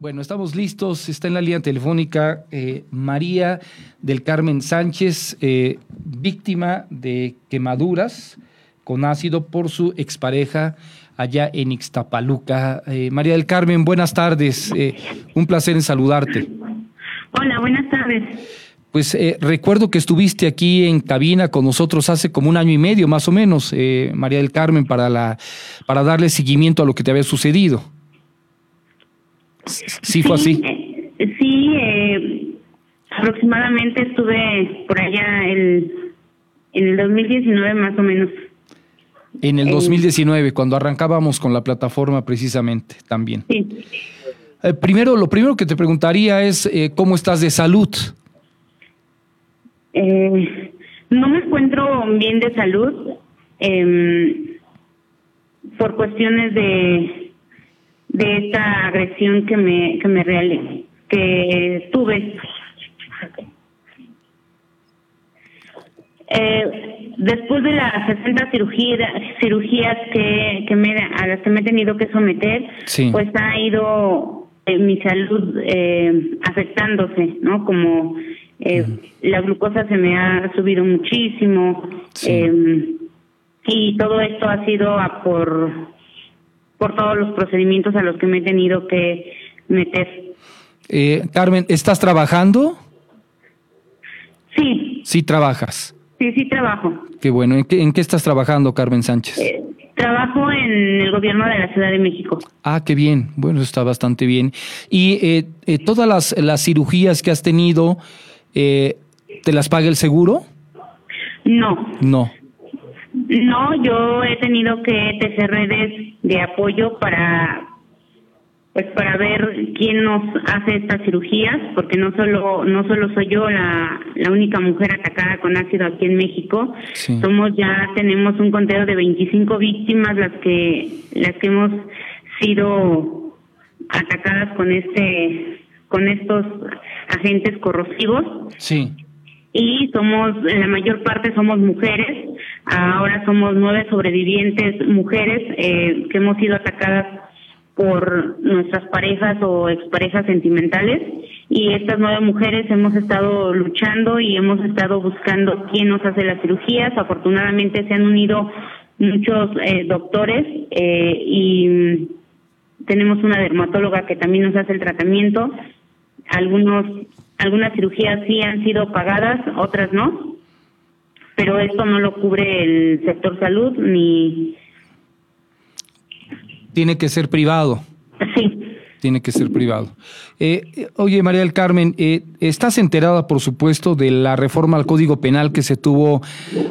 Bueno, estamos listos. Está en la línea telefónica eh, María del Carmen Sánchez, eh, víctima de quemaduras con ácido por su expareja allá en Ixtapaluca. Eh, María del Carmen, buenas tardes. un placer en saludarte. Hola, buenas tardes. Pues recuerdo que estuviste aquí en cabina con nosotros hace como un año y medio, más o menos, María del Carmen, para, la, para darle seguimiento a lo que te había sucedido. ¿Sí fue así? Eh, sí, eh, aproximadamente estuve por allá el, en el 2019 más o menos. En el 2019, cuando arrancábamos con la plataforma precisamente también. Sí. Eh, primero, lo primero que te preguntaría es cómo estás de salud. no me encuentro bien de salud em, por cuestiones de de esta agresión que me que me que tuve. Eh, después de las 60 cirugías, cirugías que, que me, a las que me he tenido que someter, pues ha ido eh, mi salud eh, afectándose, ¿no? Como eh, la glucosa se me ha subido muchísimo eh, y todo esto ha sido a por por todos los procedimientos a los que me he tenido que meter. Eh, Carmen, ¿estás trabajando? Sí. Sí trabajas. Sí, sí trabajo. Qué bueno. ¿En qué, en qué estás trabajando, Carmen Sánchez? Eh, trabajo en el gobierno de la Ciudad de México. Ah, qué bien. Bueno, está bastante bien. ¿Y eh, eh todas las, las cirugías que has tenido, eh, te las paga el seguro? No. No. No, yo he tenido que tejer redes de apoyo para pues para ver quién nos hace estas cirugías, porque no solo no solo soy yo la, la única mujer atacada con ácido aquí en México, somos ya tenemos un conteo de 25 víctimas las que las que hemos sido atacadas con este con estos agentes corrosivos. Sí. Y somos la mayor parte somos mujeres Ahora somos nueve sobrevivientes mujeres eh, que hemos sido atacadas por nuestras parejas o exparejas sentimentales y estas nueve mujeres hemos estado luchando y hemos estado buscando quién nos hace las cirugías. Afortunadamente se han unido muchos eh, doctores eh, y tenemos una dermatóloga que también nos hace el tratamiento. Algunos, algunas cirugías sí han sido pagadas, otras no pero esto no lo cubre el sector salud ni... Tiene que ser privado. Sí. Tiene que ser privado. Eh, oye, María del Carmen, eh, estás enterada, por supuesto, de la reforma al Código Penal que se tuvo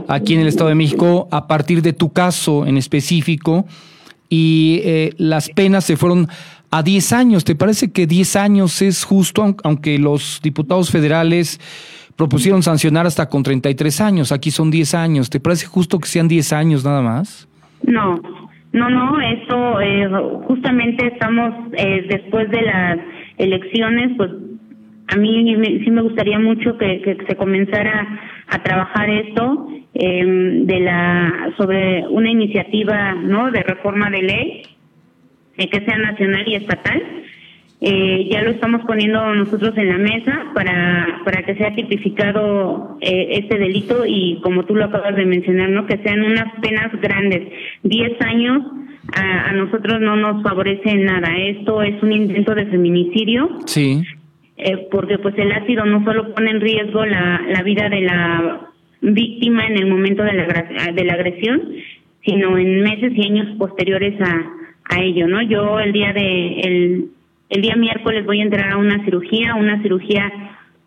aquí en el Estado de México a partir de tu caso en específico y eh, las penas se fueron a 10 años. ¿Te parece que 10 años es justo, aunque los diputados federales propusieron sancionar hasta con 33 años, aquí son 10 años. ¿Te parece justo que sean 10 años nada más? No, no, no, esto eh, justamente estamos eh, después de las elecciones, pues a mí sí me gustaría mucho que, se comenzara a trabajar esto eh, de la sobre una iniciativa, ¿no? De reforma de ley que sea nacional y estatal eh, ya lo estamos poniendo nosotros en la mesa para, para que sea tipificado eh, este delito y como tú lo acabas de mencionar, ¿no? que sean unas penas grandes. Diez años a, nosotros no nos favorece nada. Esto es un intento de feminicidio. Sí. Eh, porque pues el ácido no solo pone en riesgo la, la vida de la víctima en el momento de la, de la agresión, sino en meses y años posteriores a, a ello, ¿no? Yo el día de el el día miércoles voy a entrar a una cirugía, una cirugía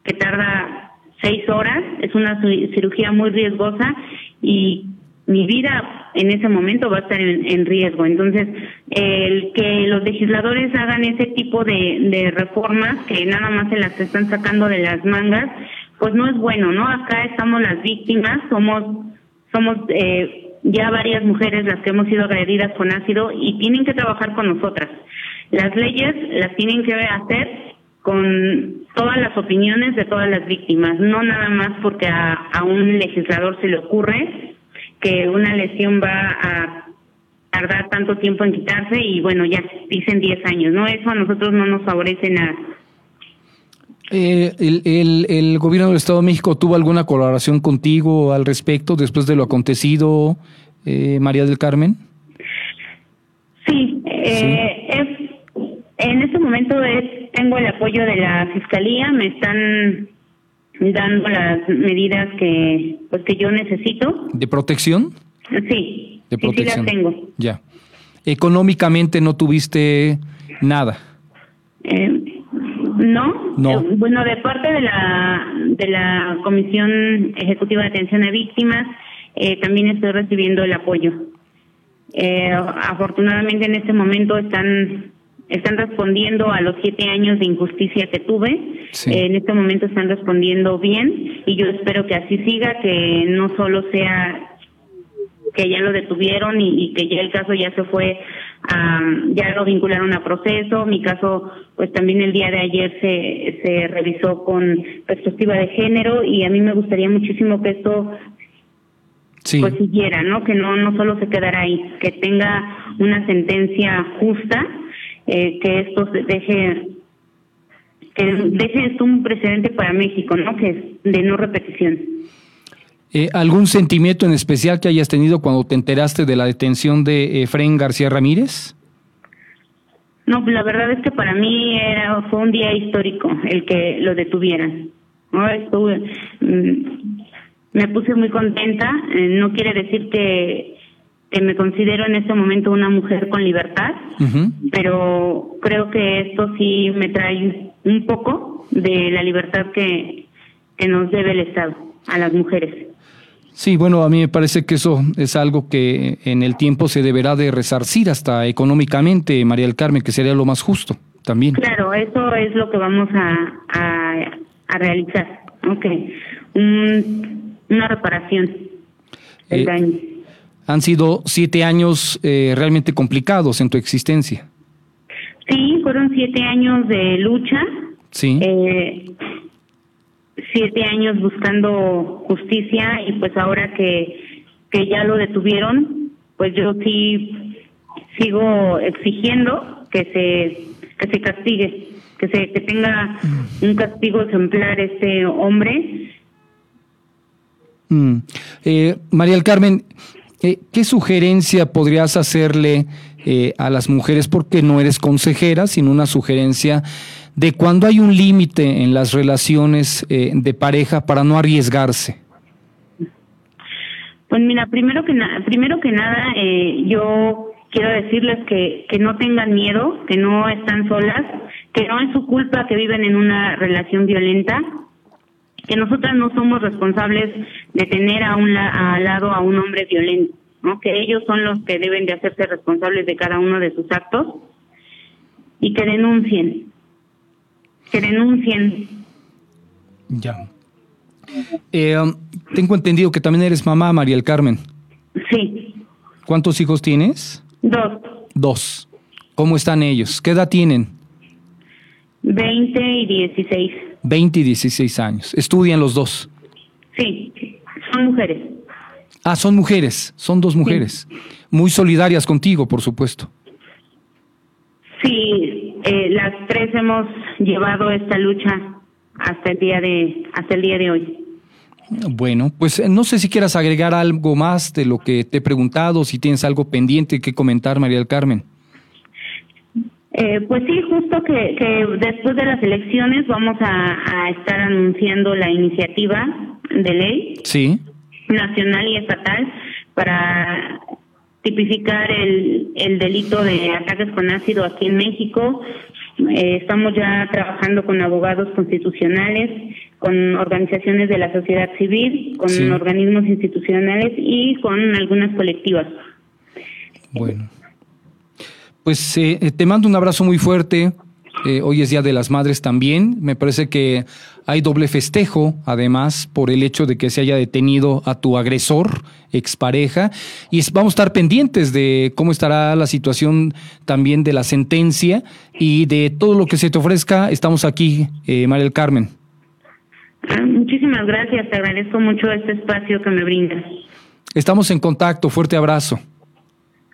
que tarda seis horas, es una cirugía muy riesgosa y mi vida en ese momento va a estar en, riesgo. Entonces, el que los legisladores hagan ese tipo de, de reformas que nada más se las están sacando de las mangas, pues no es bueno, ¿no? Acá estamos las víctimas, somos somos eh, ya varias mujeres las que hemos sido agredidas con ácido y tienen que trabajar con nosotras. Las leyes las tienen que hacer con todas las opiniones de todas las víctimas, no nada más porque a, un legislador se le ocurre que una lesión va a, tardar tanto tiempo en quitarse y bueno, ya dicen 10 años, ¿no? Eso a nosotros no nos favorece nada. Eh, el, el, el, gobierno del Estado de México tuvo alguna colaboración contigo al respecto después de lo acontecido, eh, María del Carmen? Sí, eh, es, en este momento es, tengo el apoyo de la Fiscalía, me están dando las medidas que pues que yo necesito. ¿De protección? Sí, de protección. sí, las tengo. Ya. ¿Económicamente no tuviste nada? Eh, no, no. Eh, bueno, de parte de la de la Comisión Ejecutiva de Atención a Víctimas, eh, también estoy recibiendo el apoyo. Eh, afortunadamente en este momento están están respondiendo a los siete años de injusticia que tuve. en este momento están respondiendo bien y yo espero que así siga, que no solo sea que ya lo detuvieron y, que ya el caso ya se fue, ya lo vincularon a proceso. Mi caso, pues también el día de ayer se, se revisó con perspectiva de género y a mí me gustaría muchísimo que esto pues siguiera, ¿no? Que no, no solo se quedara ahí, que tenga una sentencia justa, eh, que esto deje que deje esto un precedente para México, ¿no? Que es de no repetición. Eh, ¿Algún sentimiento en especial que hayas tenido cuando te enteraste de la detención de Efraín García Ramírez? No, la verdad es que para mí era fue un día histórico el que lo detuvieran. ¿no? Estuve, mm, me puse muy contenta. Eh, no quiere decir que me considero en este momento una mujer con libertad, pero creo que esto sí me trae un poco de la libertad que, que nos debe el Estado a las mujeres. Sí, bueno, a mí me parece que eso es algo que en el tiempo se deberá de resarcir hasta económicamente, María del Carmen, que sería lo más justo también. Claro, eso es lo que vamos a, a, realizar. Ok, una reparación del eh, daño. Han sido siete años eh, realmente complicados en tu existencia. Sí, fueron siete años de lucha. Sí. Eh, siete años buscando justicia y pues ahora que, que ya lo detuvieron, pues yo sí sigo exigiendo que se, que se castigue, que, se, que tenga un castigo ejemplar este hombre. Mm. Eh, María del Carmen, ¿qué sugerencia podrías hacerle eh, a las mujeres? Porque no eres consejera, sino una sugerencia de cuando hay un límite en las relaciones eh, de pareja para no arriesgarse? Pues mira, primero que, primero que nada, eh, yo quiero decirles que, que no tengan miedo, que no están solas, que no es su culpa que viven en una relación violenta, que nosotras no somos responsables de tener a un al lado a un hombre violento, ¿no? que ellos son los que deben de hacerse responsables de cada uno de sus actos y que denuncien, que denuncien. Ya. Eh, um, tengo entendido que también eres mamá, María del Carmen. Sí. ¿Cuántos hijos tienes? Dos. Dos. ¿Cómo están ellos? ¿Qué edad tienen? Veinte y dieciséis. Veinte y dieciséis años. ¿Estudian los dos? Sí, son mujeres. Ah, son mujeres, son dos mujeres. Muy solidarias contigo, por supuesto. Sí, eh, las tres hemos llevado esta lucha hasta el día de hasta el día de hoy. Bueno, pues eh, no sé si quieras agregar algo más de lo que te he preguntado, si tienes algo pendiente que comentar, María del Carmen. Eh, pues sí, justo que, que, después de las elecciones vamos a, a, estar anunciando la iniciativa de ley sí. nacional y estatal para tipificar el, el delito de ataques con ácido aquí en México. Eh, estamos ya trabajando con abogados constitucionales, con organizaciones de la sociedad civil, con organismos institucionales y con algunas colectivas. Bueno. Pues eh, te mando un abrazo muy fuerte. Eh, hoy es Día de las Madres también. Me parece que hay doble festejo, además, por el hecho de que se haya detenido a tu agresor, expareja. Y vamos a estar pendientes de cómo estará la situación también de la sentencia y de todo lo que se te ofrezca. Estamos aquí, eh, María del Carmen. Muchísimas gracias. Te agradezco mucho este espacio que me brindas. Estamos en contacto. Fuerte abrazo.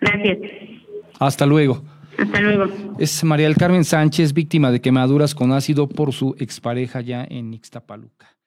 Gracias. Hasta luego. Hasta luego. Es María del Carmen Sánchez, víctima de quemaduras con ácido por su expareja ya en Ixtapaluca.